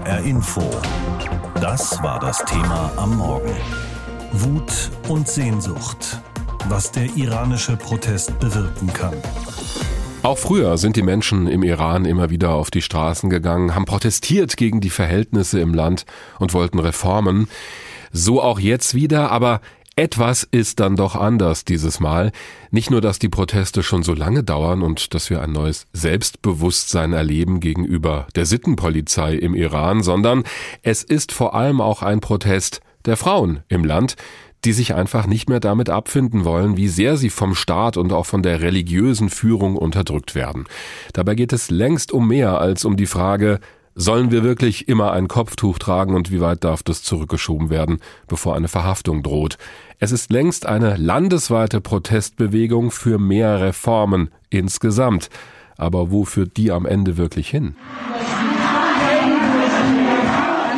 HR Info. Das war das Thema am Morgen. Wut und Sehnsucht. Was der iranische Protest bewirken kann. Auch früher sind die Menschen im Iran immer wieder auf die Straßen gegangen, haben protestiert gegen die Verhältnisse im Land und wollten Reformen. So auch jetzt wieder, aber etwas ist dann doch anders dieses Mal. Nicht nur, dass die Proteste schon so lange dauern und dass wir ein neues Selbstbewusstsein erleben gegenüber der Sittenpolizei im Iran, sondern es ist vor allem auch ein Protest der Frauen im Land, die sich einfach nicht mehr damit abfinden wollen, wie sehr sie vom Staat und auch von der religiösen Führung unterdrückt werden. Dabei geht es längst um mehr als um die Frage, Sollen wir wirklich immer ein Kopftuch tragen und wie weit darf das zurückgeschoben werden, bevor eine Verhaftung droht? Es ist längst eine landesweite Protestbewegung für mehr Reformen insgesamt. Aber wo führt die am Ende wirklich hin?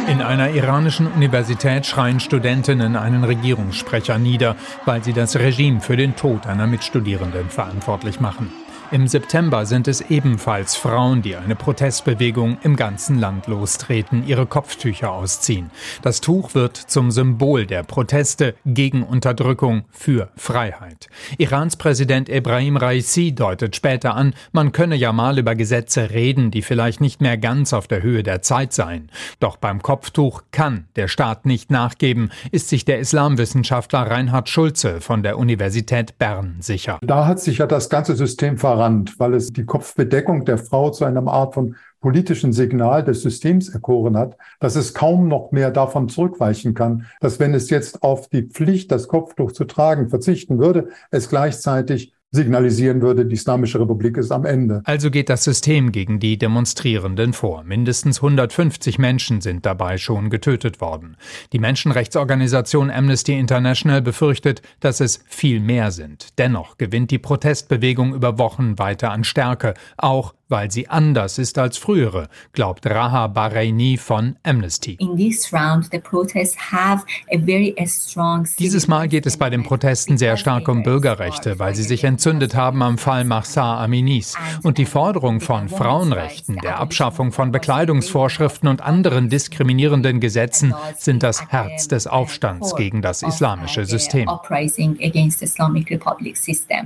In einer iranischen Universität schreien Studentinnen einen Regierungssprecher nieder, weil sie das Regime für den Tod einer Mitstudierenden verantwortlich machen. Im September sind es ebenfalls Frauen, die eine Protestbewegung im ganzen Land lostreten, ihre Kopftücher ausziehen. Das Tuch wird zum Symbol der Proteste gegen Unterdrückung für Freiheit. Irans Präsident Ebrahim Raisi deutet später an, man könne ja mal über Gesetze reden, die vielleicht nicht mehr ganz auf der Höhe der Zeit seien. Doch beim Kopftuch kann der Staat nicht nachgeben, ist sich der Islamwissenschaftler Reinhard Schulze von der Universität Bern sicher. Da hat sich ja das ganze System verraten tolerant, weil es die Kopfbedeckung der Frau zu einer Art von politischen Signal des Systems erkoren hat, dass es kaum noch mehr davon zurückweichen kann, dass wenn es jetzt auf die Pflicht, das Kopftuch zu tragen, verzichten würde, es gleichzeitig signalisieren würde, die Islamische Republik ist am Ende. Also geht das System gegen die Demonstrierenden vor. Mindestens 150 Menschen sind dabei schon getötet worden. Die Menschenrechtsorganisation Amnesty International befürchtet, dass es viel mehr sind. Dennoch gewinnt die Protestbewegung über Wochen weiter an Stärke, auch weil sie anders ist als frühere, glaubt Raha Bahraini von Amnesty. Dieses Mal geht es bei den Protesten sehr stark um Bürgerrechte, weil sie sich entzündet haben am Fall Mahsa Aminis. Und die Forderung von Frauenrechten, der Abschaffung von Bekleidungsvorschriften und anderen diskriminierenden Gesetzen sind das Herz des Aufstands gegen das islamische System.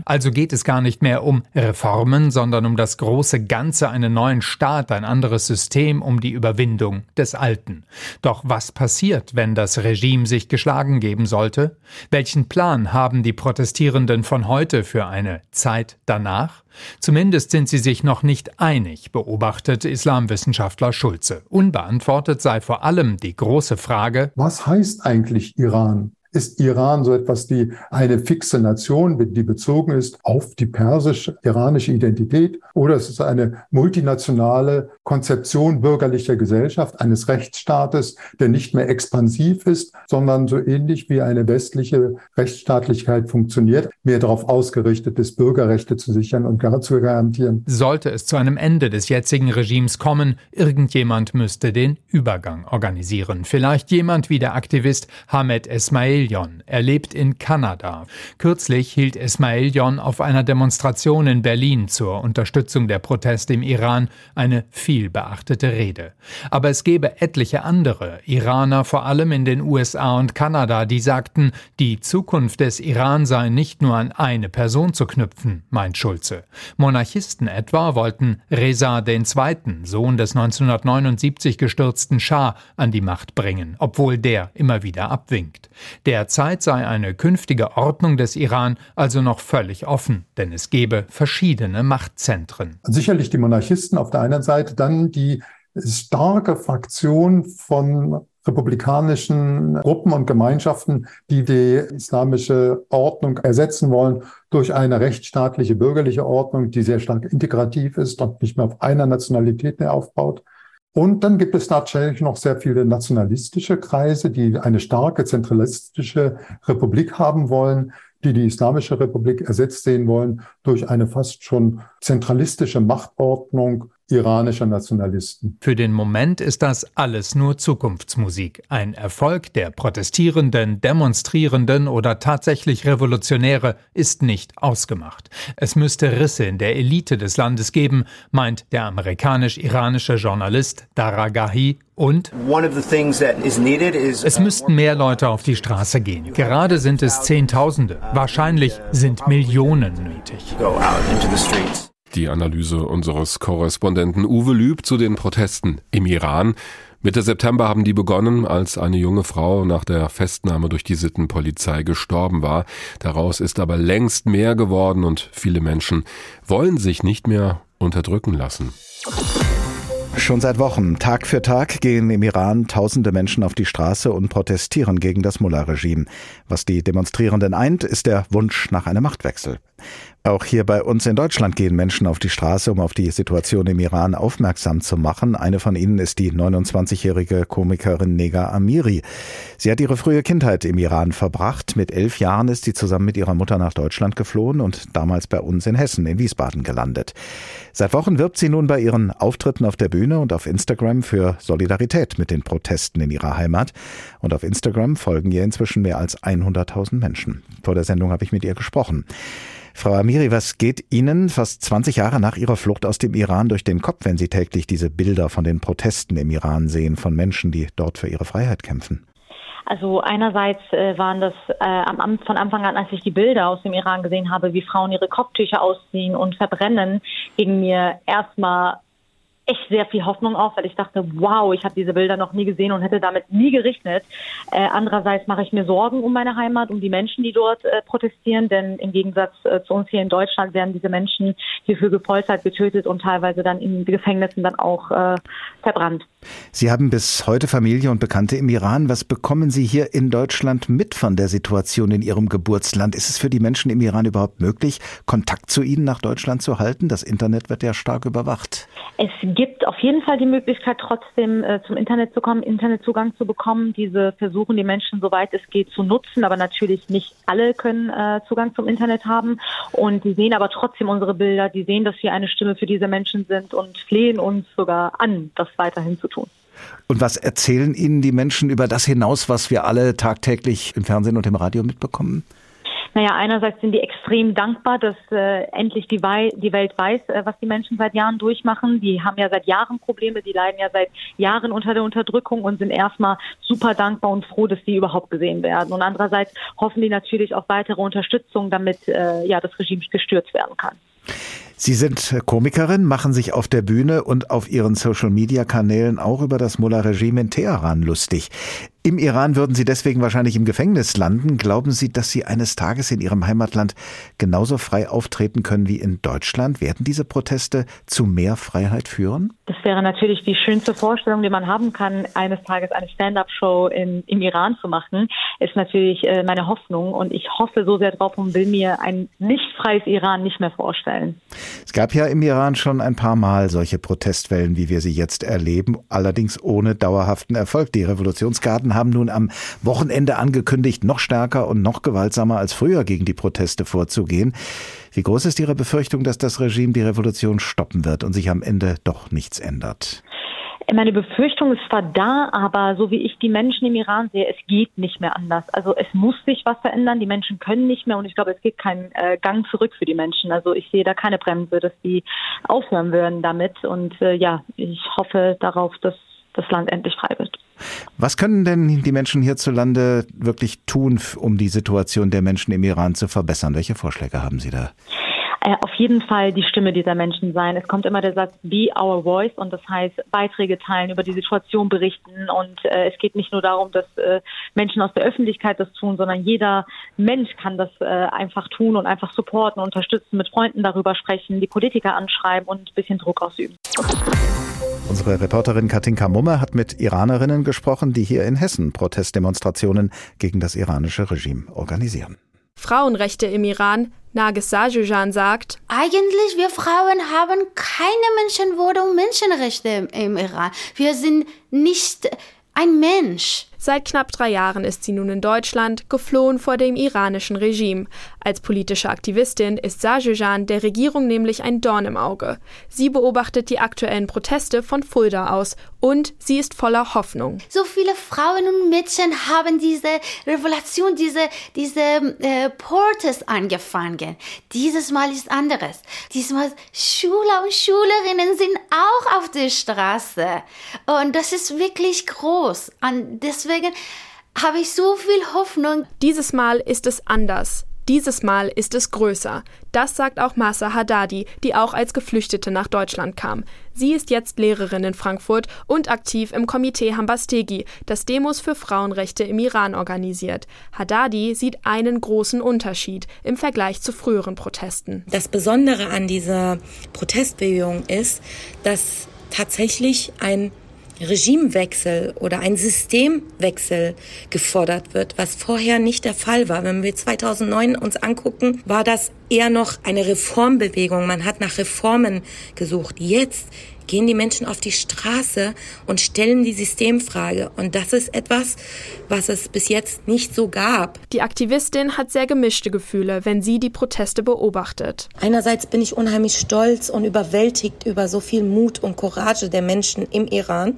Also geht es gar nicht mehr um Reformen, sondern um das große Ganze einen neuen Staat, ein anderes System um die Überwindung des Alten. Doch was passiert, wenn das Regime sich geschlagen geben sollte? Welchen Plan haben die Protestierenden von heute für eine Zeit danach? Zumindest sind sie sich noch nicht einig, beobachtet Islamwissenschaftler Schulze. Unbeantwortet sei vor allem die große Frage, was heißt eigentlich Iran? Ist Iran so etwas wie eine fixe Nation, die bezogen ist auf die persisch-iranische Identität, oder es ist eine multinationale Konzeption bürgerlicher Gesellschaft, eines Rechtsstaates, der nicht mehr expansiv ist, sondern so ähnlich wie eine westliche Rechtsstaatlichkeit funktioniert, mehr darauf ausgerichtet ist, Bürgerrechte zu sichern und zu garantieren. Sollte es zu einem Ende des jetzigen Regimes kommen, irgendjemand müsste den Übergang organisieren. Vielleicht jemand wie der Aktivist Hamed Esmail Esmailjon. Er lebt in Kanada. Kürzlich hielt Esmailjon auf einer Demonstration in Berlin zur Unterstützung der Proteste im Iran eine viel beachtete Rede. Aber es gäbe etliche andere, Iraner vor allem in den USA und Kanada, die sagten, die Zukunft des Iran sei nicht nur an eine Person zu knüpfen, meint Schulze. Monarchisten etwa wollten Reza II., Sohn des 1979 gestürzten Schah, an die Macht bringen, obwohl der immer wieder abwinkt. Der Derzeit sei eine künftige Ordnung des Iran also noch völlig offen, denn es gebe verschiedene Machtzentren. Sicherlich die Monarchisten auf der einen Seite, dann die starke Fraktion von republikanischen Gruppen und Gemeinschaften, die die islamische Ordnung ersetzen wollen durch eine rechtsstaatliche bürgerliche Ordnung, die sehr stark integrativ ist und nicht mehr auf einer Nationalität mehr aufbaut. Und dann gibt es tatsächlich noch sehr viele nationalistische Kreise, die eine starke zentralistische Republik haben wollen, die die Islamische Republik ersetzt sehen wollen durch eine fast schon zentralistische Machtordnung, iranischer Nationalisten. Für den Moment ist das alles nur Zukunftsmusik. Ein Erfolg der Protestierenden, Demonstrierenden oder tatsächlich Revolutionäre ist nicht ausgemacht. Es müsste Risse in der Elite des Landes geben, meint der amerikanisch-iranische Journalist Daragahi und es müssten mehr Leute auf die Straße gehen. Gerade sind es Zehntausende. Wahrscheinlich sind Millionen nötig. Die Analyse unseres Korrespondenten Uwe Lüb zu den Protesten im Iran. Mitte September haben die begonnen, als eine junge Frau nach der Festnahme durch die Sittenpolizei gestorben war. Daraus ist aber längst mehr geworden und viele Menschen wollen sich nicht mehr unterdrücken lassen. Schon seit Wochen, Tag für Tag, gehen im Iran tausende Menschen auf die Straße und protestieren gegen das Mullah-Regime. Was die Demonstrierenden eint, ist der Wunsch nach einem Machtwechsel. Auch hier bei uns in Deutschland gehen Menschen auf die Straße, um auf die Situation im Iran aufmerksam zu machen. Eine von ihnen ist die 29-jährige Komikerin Nega Amiri. Sie hat ihre frühe Kindheit im Iran verbracht. Mit elf Jahren ist sie zusammen mit ihrer Mutter nach Deutschland geflohen und damals bei uns in Hessen, in Wiesbaden gelandet. Seit Wochen wirbt sie nun bei ihren Auftritten auf der Bühne und auf Instagram für Solidarität mit den Protesten in ihrer Heimat. Und auf Instagram folgen ihr inzwischen mehr als 100.000 Menschen. Vor der Sendung habe ich mit ihr gesprochen. Frau Amiri, was geht Ihnen fast 20 Jahre nach Ihrer Flucht aus dem Iran durch den Kopf, wenn Sie täglich diese Bilder von den Protesten im Iran sehen, von Menschen, die dort für ihre Freiheit kämpfen? Also einerseits äh, waren das äh, am, von Anfang an, als ich die Bilder aus dem Iran gesehen habe, wie Frauen ihre Kopftücher ausziehen und verbrennen, ging mir erstmal echt sehr viel Hoffnung auf, weil ich dachte, wow, ich habe diese Bilder noch nie gesehen und hätte damit nie gerechnet. Äh, andererseits mache ich mir Sorgen um meine Heimat, um die Menschen, die dort äh, protestieren, denn im Gegensatz äh, zu uns hier in Deutschland werden diese Menschen hierfür gefoltert, getötet und teilweise dann in Gefängnissen dann auch äh, verbrannt. Sie haben bis heute Familie und Bekannte im Iran. Was bekommen Sie hier in Deutschland mit von der Situation in Ihrem Geburtsland? Ist es für die Menschen im Iran überhaupt möglich, Kontakt zu Ihnen nach Deutschland zu halten? Das Internet wird ja stark überwacht. Es gibt auf jeden Fall die Möglichkeit, trotzdem äh, zum Internet zu kommen, Internetzugang zu bekommen. Diese versuchen die Menschen, soweit es geht, zu nutzen. Aber natürlich nicht alle können äh, Zugang zum Internet haben. Und die sehen aber trotzdem unsere Bilder. Die sehen, dass wir eine Stimme für diese Menschen sind und flehen uns sogar an, das weiterhin zu tun. Und was erzählen Ihnen die Menschen über das hinaus, was wir alle tagtäglich im Fernsehen und im Radio mitbekommen? Naja, einerseits sind die extrem dankbar, dass äh, endlich die, Wei die Welt weiß, äh, was die Menschen seit Jahren durchmachen. Die haben ja seit Jahren Probleme, die leiden ja seit Jahren unter der Unterdrückung und sind erstmal super dankbar und froh, dass sie überhaupt gesehen werden. Und andererseits hoffen die natürlich auf weitere Unterstützung, damit äh, ja das Regime gestürzt werden kann. Sie sind Komikerin, machen sich auf der Bühne und auf Ihren Social-Media-Kanälen auch über das Mullah-Regime in Teheran lustig. Im Iran würden Sie deswegen wahrscheinlich im Gefängnis landen. Glauben Sie, dass Sie eines Tages in Ihrem Heimatland genauso frei auftreten können wie in Deutschland? Werden diese Proteste zu mehr Freiheit führen? Das wäre natürlich die schönste Vorstellung, die man haben kann, eines Tages eine Stand-up-Show im Iran zu machen. Ist natürlich äh, meine Hoffnung und ich hoffe so sehr drauf und will mir ein nicht freies Iran nicht mehr vorstellen. Es gab ja im Iran schon ein paar Mal solche Protestwellen, wie wir sie jetzt erleben, allerdings ohne dauerhaften Erfolg. Die Revolutionsgarden haben nun am Wochenende angekündigt, noch stärker und noch gewaltsamer als früher gegen die Proteste vorzugehen. Wie groß ist Ihre Befürchtung, dass das Regime die Revolution stoppen wird und sich am Ende doch nichts ändert? Meine Befürchtung ist zwar da, aber so wie ich die Menschen im Iran sehe, es geht nicht mehr anders. Also es muss sich was verändern. Die Menschen können nicht mehr und ich glaube, es geht kein äh, Gang zurück für die Menschen. Also ich sehe da keine Bremse, dass die aufhören würden damit. Und äh, ja, ich hoffe darauf, dass das Land endlich frei wird. Was können denn die Menschen hierzulande wirklich tun, um die Situation der Menschen im Iran zu verbessern? Welche Vorschläge haben Sie da? Äh, auf jeden Fall die Stimme dieser Menschen sein. Es kommt immer der Satz Be Our Voice und das heißt Beiträge teilen, über die Situation berichten und äh, es geht nicht nur darum, dass äh, Menschen aus der Öffentlichkeit das tun, sondern jeder Mensch kann das äh, einfach tun und einfach supporten, unterstützen, mit Freunden darüber sprechen, die Politiker anschreiben und ein bisschen Druck ausüben. Unsere Reporterin Katinka Mummer hat mit Iranerinnen gesprochen, die hier in Hessen Protestdemonstrationen gegen das iranische Regime organisieren. Frauenrechte im Iran, Nagis Sajujan sagt, Eigentlich, wir Frauen haben keine Menschenwürde und Menschenrechte im Iran. Wir sind nicht ein Mensch. Seit knapp drei Jahren ist sie nun in Deutschland, geflohen vor dem iranischen Regime. Als politische Aktivistin ist Sajujan der Regierung nämlich ein Dorn im Auge. Sie beobachtet die aktuellen Proteste von Fulda aus und sie ist voller Hoffnung. So viele Frauen und Mädchen haben diese Revolution, diese, diese äh, Protest angefangen. Dieses Mal ist anderes. Diesmal Schüler und Schülerinnen sind auch auf der Straße. Und das ist wirklich groß. Und deswegen habe ich so viel Hoffnung. Dieses Mal ist es anders. Dieses Mal ist es größer. Das sagt auch Masa Haddadi, die auch als Geflüchtete nach Deutschland kam. Sie ist jetzt Lehrerin in Frankfurt und aktiv im Komitee Hambastegi, das Demos für Frauenrechte im Iran organisiert. Haddadi sieht einen großen Unterschied im Vergleich zu früheren Protesten. Das Besondere an dieser Protestbewegung ist, dass tatsächlich ein Regimewechsel oder ein Systemwechsel gefordert wird, was vorher nicht der Fall war. Wenn wir 2009 uns angucken, war das eher noch eine Reformbewegung. Man hat nach Reformen gesucht. Jetzt gehen die Menschen auf die Straße und stellen die Systemfrage. Und das ist etwas, was es bis jetzt nicht so gab. Die Aktivistin hat sehr gemischte Gefühle, wenn sie die Proteste beobachtet. Einerseits bin ich unheimlich stolz und überwältigt über so viel Mut und Courage der Menschen im Iran.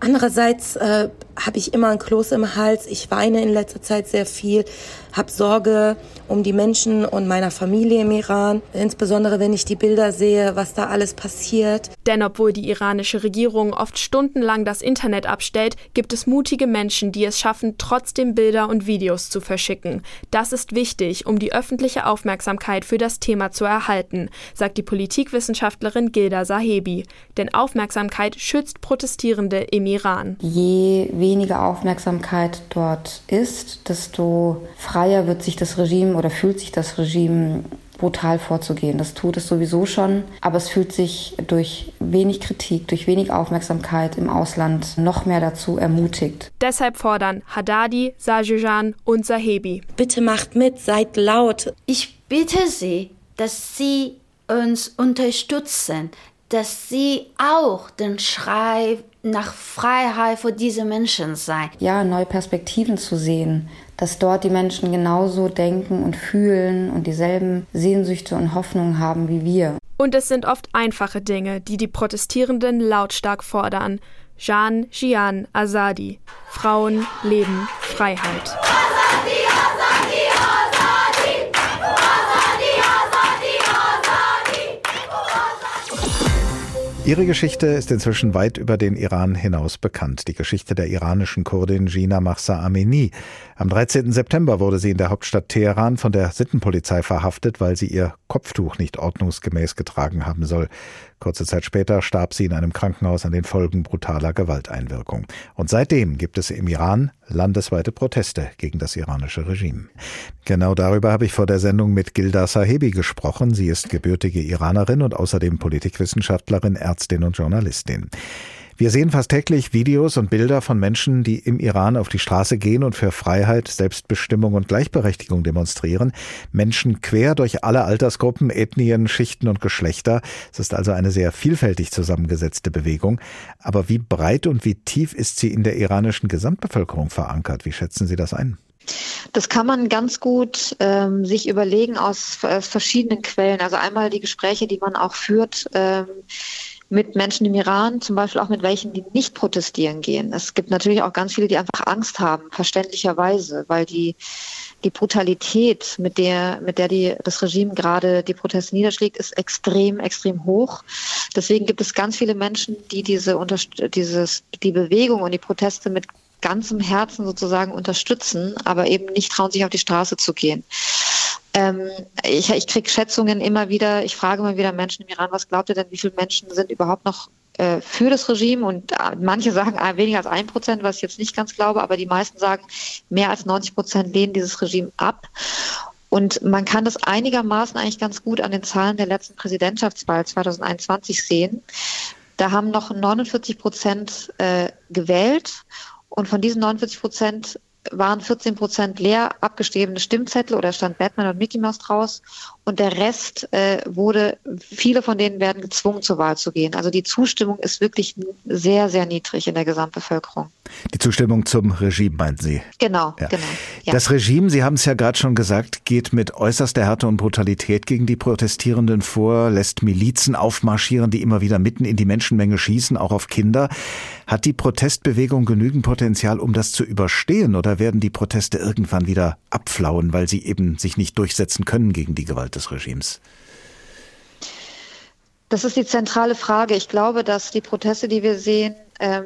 Andererseits äh, habe ich immer ein Kloß im Hals. Ich weine in letzter Zeit sehr viel, habe Sorge um die Menschen und meiner Familie im Iran, insbesondere wenn ich die Bilder sehe, was da alles passiert. Denn obwohl die iranische Regierung oft stundenlang das Internet abstellt, gibt es mutige Menschen, die es schaffen, trotzdem Bilder und Videos zu verschicken. Das ist wichtig, um die öffentliche Aufmerksamkeit für das Thema zu erhalten, sagt die Politikwissenschaftlerin Gilda Sahebi. Denn Aufmerksamkeit schützt Protestierende im Iran. Je weniger Aufmerksamkeit dort ist, desto freier wird sich das Regime oder fühlt sich das Regime brutal vorzugehen. Das tut es sowieso schon, aber es fühlt sich durch wenig Kritik, durch wenig Aufmerksamkeit im Ausland noch mehr dazu ermutigt. Deshalb fordern Haddadi, Sajujan und Sahebi. Bitte macht mit, seid laut. Ich bitte Sie, dass Sie uns unterstützen, dass Sie auch den Schrei nach Freiheit für diese Menschen sein. Ja, neue Perspektiven zu sehen, dass dort die Menschen genauso denken und fühlen und dieselben Sehnsüchte und Hoffnungen haben wie wir. Und es sind oft einfache Dinge, die die Protestierenden lautstark fordern. Jean Jian Azadi. Frauen, Leben, Freiheit. Ihre Geschichte ist inzwischen weit über den Iran hinaus bekannt. Die Geschichte der iranischen Kurdin Gina Mahsa Amini. Am 13. September wurde sie in der Hauptstadt Teheran von der Sittenpolizei verhaftet, weil sie ihr Kopftuch nicht ordnungsgemäß getragen haben soll. Kurze Zeit später starb sie in einem Krankenhaus an den Folgen brutaler Gewalteinwirkung. Und seitdem gibt es im Iran landesweite Proteste gegen das iranische Regime. Genau darüber habe ich vor der Sendung mit Gilda Sahebi gesprochen. Sie ist gebürtige Iranerin und außerdem Politikwissenschaftlerin, Ärztin und Journalistin. Wir sehen fast täglich Videos und Bilder von Menschen, die im Iran auf die Straße gehen und für Freiheit, Selbstbestimmung und Gleichberechtigung demonstrieren. Menschen quer durch alle Altersgruppen, Ethnien, Schichten und Geschlechter. Es ist also eine sehr vielfältig zusammengesetzte Bewegung. Aber wie breit und wie tief ist sie in der iranischen Gesamtbevölkerung verankert? Wie schätzen Sie das ein? Das kann man ganz gut ähm, sich überlegen aus, aus, verschiedenen Quellen. Also einmal die Gespräche, die man auch führt. Ähm, mit Menschen im Iran, zum Beispiel auch mit welchen, die nicht protestieren gehen. Es gibt natürlich auch ganz viele, die einfach Angst haben, verständlicherweise, weil die die Brutalität, mit der, mit der die, das Regime gerade die Proteste niederschlägt, ist extrem, extrem hoch. Deswegen gibt es ganz viele Menschen, die diese, dieses, die Bewegung und die Proteste mit ganzem Herzen sozusagen unterstützen, aber eben nicht trauen, sich auf die Straße zu gehen. Ähm, ich ich kriege Schätzungen immer wieder, ich frage immer wieder Menschen im Iran, was glaubt ihr denn, wie viele Menschen sind überhaupt noch äh, für das Regime? Und äh, manche sagen äh, weniger als ein Prozent, was ich jetzt nicht ganz glaube, aber die meisten sagen, mehr als 90 Prozent lehnen dieses Regime ab. Und man kann das einigermaßen eigentlich ganz gut an den Zahlen der letzten Präsidentschaftswahl 2021 sehen. Da haben noch 49 Prozent äh, gewählt und von diesen 49 Prozent waren 14 Prozent leer abgeschriebene Stimmzettel oder stand Batman und Mickey Mouse draus und der Rest äh, wurde, viele von denen werden gezwungen zur Wahl zu gehen. Also die Zustimmung ist wirklich sehr, sehr niedrig in der Gesamtbevölkerung. Die Zustimmung zum Regime, meinen Sie? Genau, ja. genau. Ja. Das Regime, Sie haben es ja gerade schon gesagt, geht mit äußerster Härte und Brutalität gegen die Protestierenden vor, lässt Milizen aufmarschieren, die immer wieder mitten in die Menschenmenge schießen, auch auf Kinder. Hat die Protestbewegung genügend Potenzial, um das zu überstehen, oder werden die Proteste irgendwann wieder abflauen, weil sie eben sich nicht durchsetzen können gegen die Gewalt des Regimes? Das ist die zentrale Frage. Ich glaube, dass die Proteste, die wir sehen, ähm,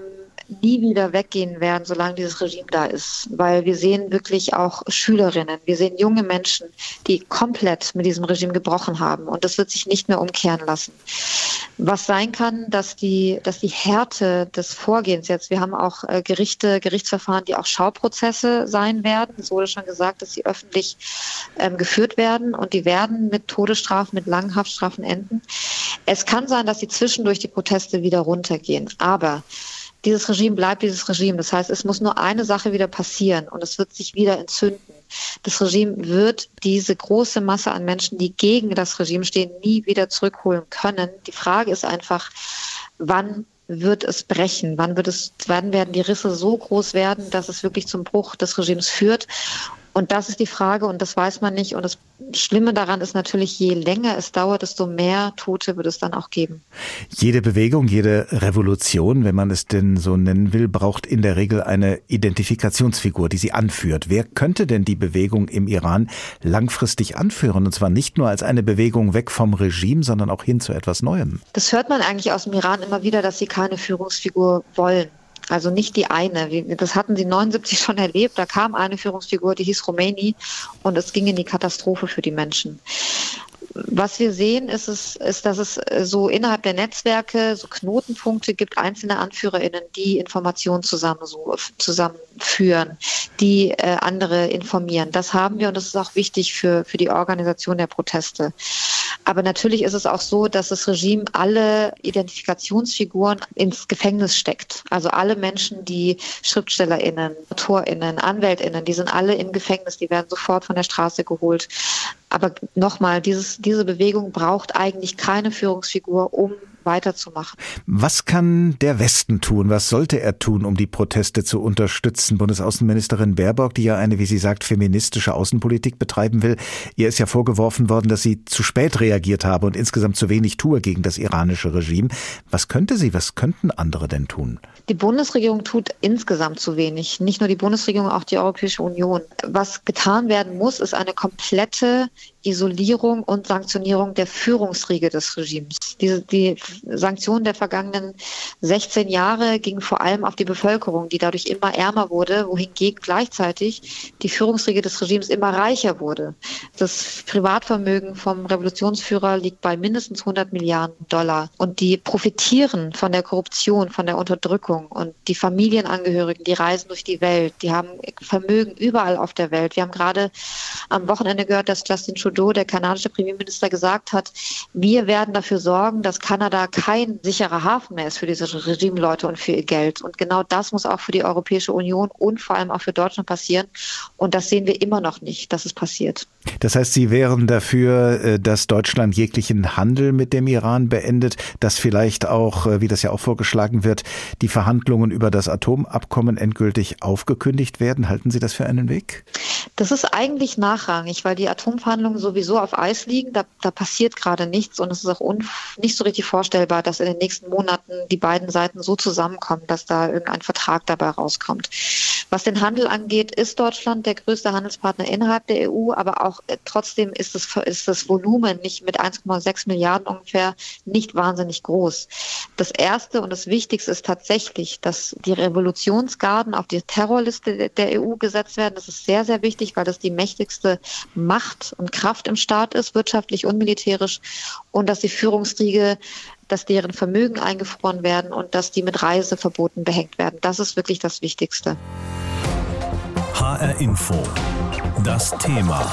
nie wieder weggehen werden, solange dieses Regime da ist. Weil wir sehen wirklich auch Schülerinnen, wir sehen junge Menschen, die komplett mit diesem Regime gebrochen haben. Und das wird sich nicht mehr umkehren lassen. Was sein kann, dass die, dass die Härte des Vorgehens jetzt, wir haben auch äh, Gerichte, Gerichtsverfahren, die auch Schauprozesse sein werden. Es wurde schon gesagt, dass sie öffentlich ähm, geführt werden und die werden mit Todesstrafen, mit langen Haftstrafen enden. Es kann sein, dass sie zwischendurch die Proteste wieder runtergehen. Aber dieses Regime bleibt dieses Regime. Das heißt, es muss nur eine Sache wieder passieren und es wird sich wieder entzünden. Das Regime wird diese große Masse an Menschen, die gegen das Regime stehen, nie wieder zurückholen können. Die Frage ist einfach, wann wird es brechen? Wann wird es, wann werden die Risse so groß werden, dass es wirklich zum Bruch des Regimes führt? Und das ist die Frage und das weiß man nicht. Und das Schlimme daran ist natürlich, je länger es dauert, desto mehr Tote wird es dann auch geben. Jede Bewegung, jede Revolution, wenn man es denn so nennen will, braucht in der Regel eine Identifikationsfigur, die sie anführt. Wer könnte denn die Bewegung im Iran langfristig anführen? Und zwar nicht nur als eine Bewegung weg vom Regime, sondern auch hin zu etwas Neuem. Das hört man eigentlich aus dem Iran immer wieder, dass sie keine Führungsfigur wollen. Also nicht die eine. Das hatten sie 79 schon erlebt. Da kam eine Führungsfigur, die hieß Khomeini und es ging in die Katastrophe für die Menschen. Was wir sehen, ist, es, ist, dass es so innerhalb der Netzwerke so Knotenpunkte gibt, einzelne AnführerInnen, die Informationen zusammenführen, die äh, andere informieren. Das haben wir und das ist auch wichtig für, für die Organisation der Proteste. Aber natürlich ist es auch so, dass das Regime alle Identifikationsfiguren ins Gefängnis steckt. Also alle Menschen, die SchriftstellerInnen, AutorInnen, AnwältInnen, die sind alle im Gefängnis, die werden sofort von der Straße geholt. Aber nochmal, diese Bewegung braucht eigentlich keine Führungsfigur, um weiterzumachen. Was kann der Westen tun? Was sollte er tun, um die Proteste zu unterstützen? Bundesaußenministerin Baerbock, die ja eine, wie sie sagt, feministische Außenpolitik betreiben will, ihr ist ja vorgeworfen worden, dass sie zu spät reagiert habe und insgesamt zu wenig tue gegen das iranische Regime. Was könnte sie, was könnten andere denn tun? Die Bundesregierung tut insgesamt zu wenig. Nicht nur die Bundesregierung, auch die Europäische Union. Was getan werden muss, ist eine komplette Isolierung und Sanktionierung der Führungsriege des Regimes. Diese, die Sanktionen der vergangenen 16 Jahre gingen vor allem auf die Bevölkerung, die dadurch immer ärmer wurde, wohingegen gleichzeitig die Führungsriege des Regimes immer reicher wurde. Das Privatvermögen vom Revolutionsführer liegt bei mindestens 100 Milliarden Dollar und die profitieren von der Korruption, von der Unterdrückung und die Familienangehörigen, die reisen durch die Welt, die haben Vermögen überall auf der Welt. Wir haben gerade am Wochenende gehört, dass Justin Trudeau, der kanadische Premierminister, gesagt hat, wir werden dafür sorgen, dass Kanada kein sicherer Hafen mehr ist für diese Regimeleute und für ihr Geld. Und genau das muss auch für die Europäische Union und vor allem auch für Deutschland passieren. Und das sehen wir immer noch nicht, dass es passiert. Das heißt, Sie wären dafür, äh, dass Deutschland jeglichen Handel mit dem Iran beendet, dass vielleicht auch, äh, wie das ja auch vorgeschlagen wird, die Verhandlungen über das Atomabkommen endgültig aufgekündigt werden. Halten Sie das für einen Weg? Das ist eigentlich nachrangig, weil die Atomverhandlungen sowieso auf Eis liegen. Da, da passiert gerade nichts und es ist auch nicht so richtig vorstellbar, dass in den nächsten Monaten die beiden Seiten so zusammenkommen, dass da irgendein Vertrag dabei rauskommt. Was den Handel angeht, ist Deutschland der größte Handelspartner innerhalb der EU, aber auch äh, trotzdem ist, es, ist das Volumen nicht mit 1,6 Milliarden ungefähr nicht wahnsinnig groß. Das Erste und das Wichtigste ist tatsächlich, dass die Revolutionsgarden auf die Terrorliste der EU gesetzt werden. Das ist sehr, sehr wichtig, weil das die mächtigste Macht und Kraft im Staat ist, wirtschaftlich und militärisch, und dass die Führungsriege dass deren Vermögen eingefroren werden und dass die mit Reiseverboten behängt werden. Das ist wirklich das Wichtigste. HR Info. Das Thema.